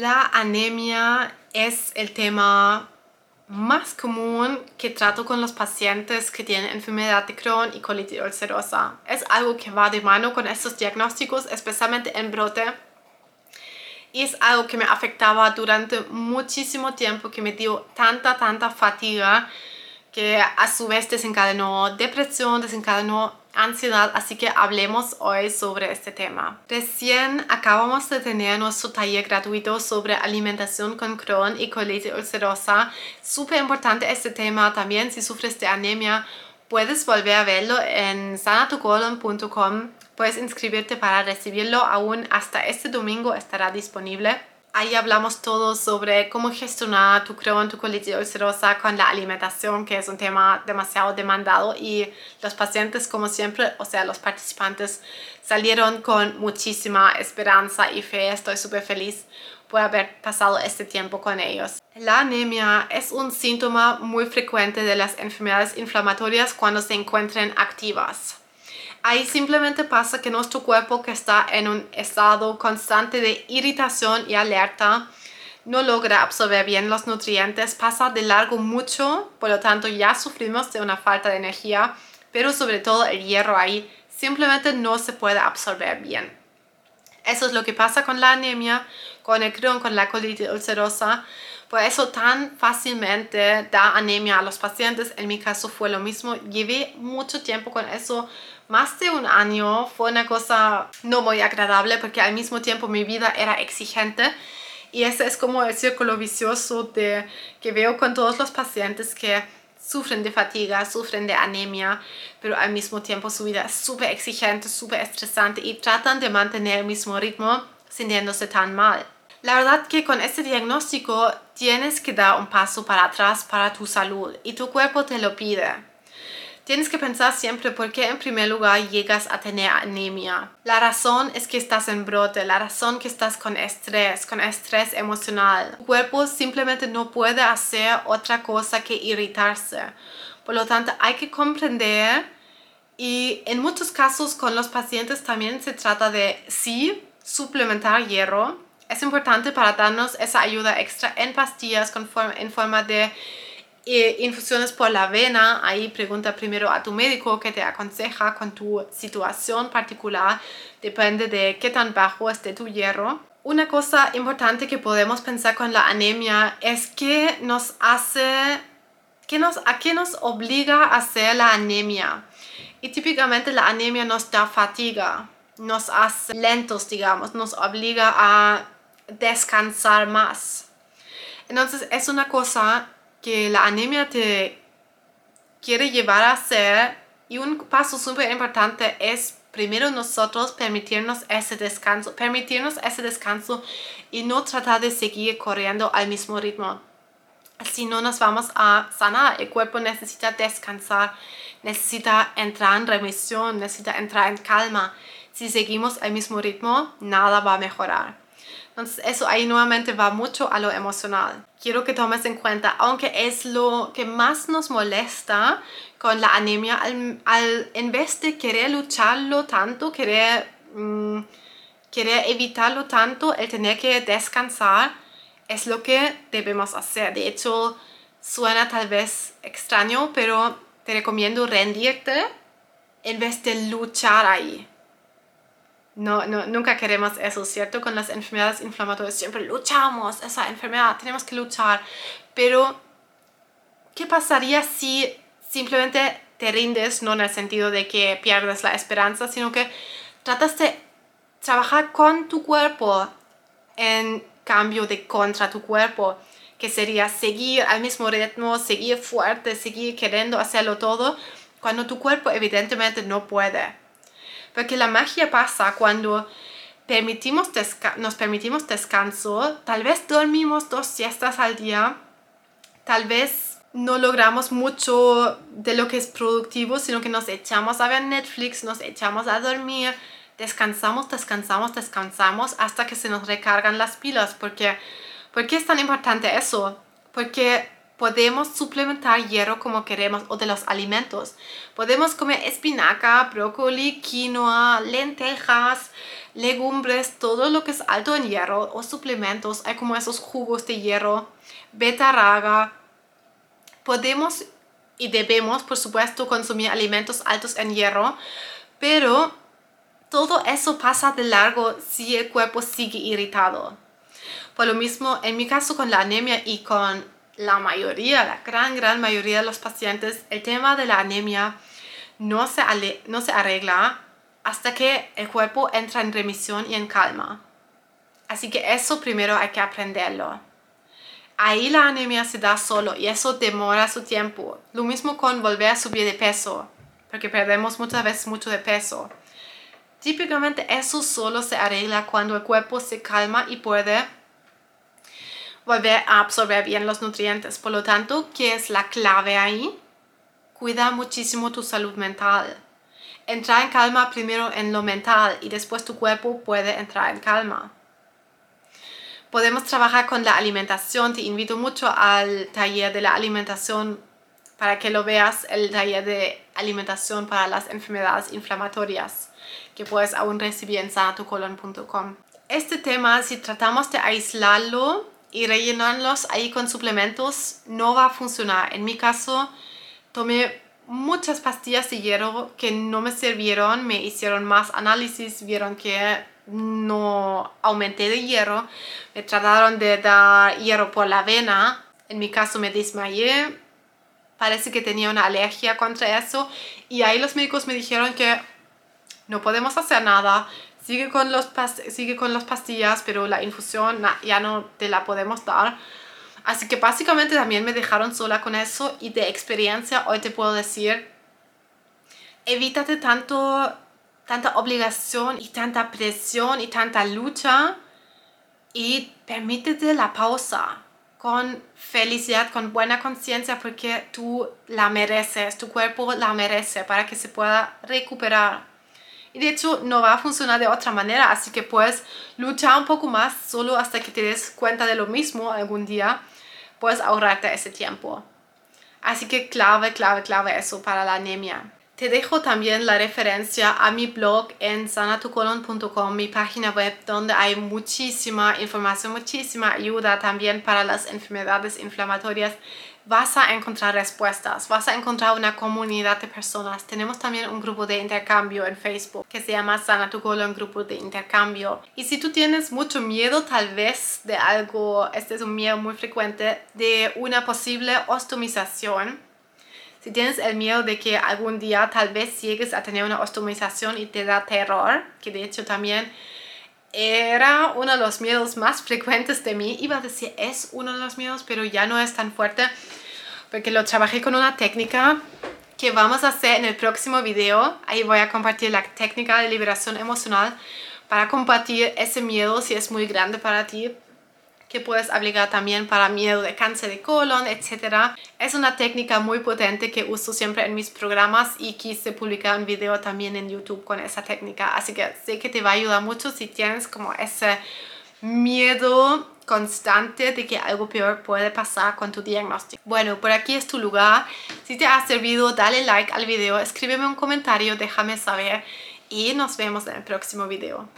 La anemia es el tema más común que trato con los pacientes que tienen enfermedad de Crohn y colitis ulcerosa. Es algo que va de mano con estos diagnósticos, especialmente en brote. Y es algo que me afectaba durante muchísimo tiempo, que me dio tanta, tanta fatiga, que a su vez desencadenó depresión, desencadenó ansiedad, así que hablemos hoy sobre este tema. Recién acabamos de tener nuestro taller gratuito sobre alimentación con Crohn y colitis ulcerosa. Súper importante este tema también si sufres de anemia. Puedes volver a verlo en sanatucolon.com. Puedes inscribirte para recibirlo aún hasta este domingo estará disponible. Ahí hablamos todo sobre cómo gestionar tu Crohn, tu colitis ulcerosa con la alimentación, que es un tema demasiado demandado y los pacientes, como siempre, o sea, los participantes salieron con muchísima esperanza y fe. Estoy súper feliz por haber pasado este tiempo con ellos. La anemia es un síntoma muy frecuente de las enfermedades inflamatorias cuando se encuentran activas. Ahí simplemente pasa que nuestro cuerpo que está en un estado constante de irritación y alerta no logra absorber bien los nutrientes, pasa de largo mucho, por lo tanto ya sufrimos de una falta de energía, pero sobre todo el hierro ahí simplemente no se puede absorber bien. Eso es lo que pasa con la anemia, con el Crohn, con la colitis ulcerosa. Por eso tan fácilmente da anemia a los pacientes. En mi caso fue lo mismo. Llevé mucho tiempo con eso más de un año fue una cosa no muy agradable porque al mismo tiempo mi vida era exigente y ese es como el círculo vicioso de, que veo con todos los pacientes que sufren de fatiga, sufren de anemia, pero al mismo tiempo su vida es súper exigente, súper estresante y tratan de mantener el mismo ritmo sintiéndose tan mal. La verdad que con este diagnóstico tienes que dar un paso para atrás para tu salud y tu cuerpo te lo pide. Tienes que pensar siempre por qué en primer lugar llegas a tener anemia. La razón es que estás en brote, la razón que estás con estrés, con estrés emocional. Tu cuerpo simplemente no puede hacer otra cosa que irritarse. Por lo tanto, hay que comprender y en muchos casos con los pacientes también se trata de sí suplementar hierro. Es importante para darnos esa ayuda extra en pastillas con en forma de infusiones por la vena, ahí pregunta primero a tu médico que te aconseja con tu situación particular, depende de qué tan bajo esté tu hierro. Una cosa importante que podemos pensar con la anemia es que nos hace, que nos, a qué nos obliga a hacer la anemia. Y típicamente la anemia nos da fatiga, nos hace lentos, digamos, nos obliga a descansar más. Entonces es una cosa que la anemia te quiere llevar a hacer y un paso súper importante es primero nosotros permitirnos ese descanso, permitirnos ese descanso y no tratar de seguir corriendo al mismo ritmo. Si no nos vamos a sanar, el cuerpo necesita descansar, necesita entrar en remisión, necesita entrar en calma. Si seguimos al mismo ritmo, nada va a mejorar. Entonces eso ahí nuevamente va mucho a lo emocional. Quiero que tomes en cuenta, aunque es lo que más nos molesta con la anemia, al, en vez de querer lucharlo tanto, querer, mm, querer evitarlo tanto, el tener que descansar, es lo que debemos hacer. De hecho, suena tal vez extraño, pero te recomiendo rendirte en vez de luchar ahí. No, no, nunca queremos eso, ¿cierto? Con las enfermedades inflamatorias siempre luchamos, esa enfermedad, tenemos que luchar. Pero, ¿qué pasaría si simplemente te rindes, no en el sentido de que pierdes la esperanza, sino que tratas de trabajar con tu cuerpo en cambio de contra tu cuerpo, que sería seguir al mismo ritmo, seguir fuerte, seguir queriendo hacerlo todo, cuando tu cuerpo evidentemente no puede. Porque la magia pasa cuando permitimos nos permitimos descanso, tal vez dormimos dos siestas al día, tal vez no logramos mucho de lo que es productivo, sino que nos echamos a ver Netflix, nos echamos a dormir, descansamos, descansamos, descansamos hasta que se nos recargan las pilas. Porque, ¿Por qué es tan importante eso? Porque podemos suplementar hierro como queremos o de los alimentos. Podemos comer espinaca, brócoli, quinoa, lentejas, legumbres, todo lo que es alto en hierro o suplementos. Hay como esos jugos de hierro, betarraga. Podemos y debemos, por supuesto, consumir alimentos altos en hierro, pero todo eso pasa de largo si el cuerpo sigue irritado. Por lo mismo, en mi caso con la anemia y con la mayoría, la gran, gran mayoría de los pacientes, el tema de la anemia no se, no se arregla hasta que el cuerpo entra en remisión y en calma. Así que eso primero hay que aprenderlo. Ahí la anemia se da solo y eso demora su tiempo. Lo mismo con volver a subir de peso, porque perdemos muchas veces mucho de peso. Típicamente eso solo se arregla cuando el cuerpo se calma y puede volver a absorber bien los nutrientes. Por lo tanto, ¿qué es la clave ahí? Cuida muchísimo tu salud mental. Entra en calma primero en lo mental y después tu cuerpo puede entrar en calma. Podemos trabajar con la alimentación. Te invito mucho al taller de la alimentación para que lo veas, el taller de alimentación para las enfermedades inflamatorias que puedes aún recibir en sanatucolon.com. Este tema, si tratamos de aislarlo, y rellenarlos ahí con suplementos no va a funcionar. En mi caso, tomé muchas pastillas de hierro que no me sirvieron, me hicieron más análisis, vieron que no aumenté de hierro, me trataron de dar hierro por la vena, en mi caso me desmayé, parece que tenía una alergia contra eso y ahí los médicos me dijeron que no podemos hacer nada, sigue con, los sigue con las pastillas, pero la infusión ya no te la podemos dar. Así que básicamente también me dejaron sola con eso y de experiencia hoy te puedo decir, evítate tanto, tanta obligación y tanta presión y tanta lucha y permítete la pausa con felicidad, con buena conciencia porque tú la mereces, tu cuerpo la merece para que se pueda recuperar. Y de hecho no va a funcionar de otra manera, así que puedes luchar un poco más solo hasta que te des cuenta de lo mismo algún día. Puedes ahorrarte ese tiempo. Así que clave, clave, clave eso para la anemia. Te dejo también la referencia a mi blog en sanatucolon.com, mi página web donde hay muchísima información, muchísima ayuda también para las enfermedades inflamatorias vas a encontrar respuestas, vas a encontrar una comunidad de personas. Tenemos también un grupo de intercambio en Facebook que se llama Sana tu Colon Grupo de Intercambio. Y si tú tienes mucho miedo tal vez de algo, este es un miedo muy frecuente, de una posible ostomización, si tienes el miedo de que algún día tal vez llegues a tener una ostomización y te da terror, que de hecho también era uno de los miedos más frecuentes de mí. Iba a decir es uno de los miedos, pero ya no es tan fuerte porque lo trabajé con una técnica que vamos a hacer en el próximo video. Ahí voy a compartir la técnica de liberación emocional para combatir ese miedo si es muy grande para ti que puedes aplicar también para miedo de cáncer de colon, etc. Es una técnica muy potente que uso siempre en mis programas y quise publicar un video también en YouTube con esa técnica. Así que sé que te va a ayudar mucho si tienes como ese miedo constante de que algo peor puede pasar con tu diagnóstico. Bueno, por aquí es tu lugar. Si te ha servido, dale like al video, escríbeme un comentario, déjame saber y nos vemos en el próximo video.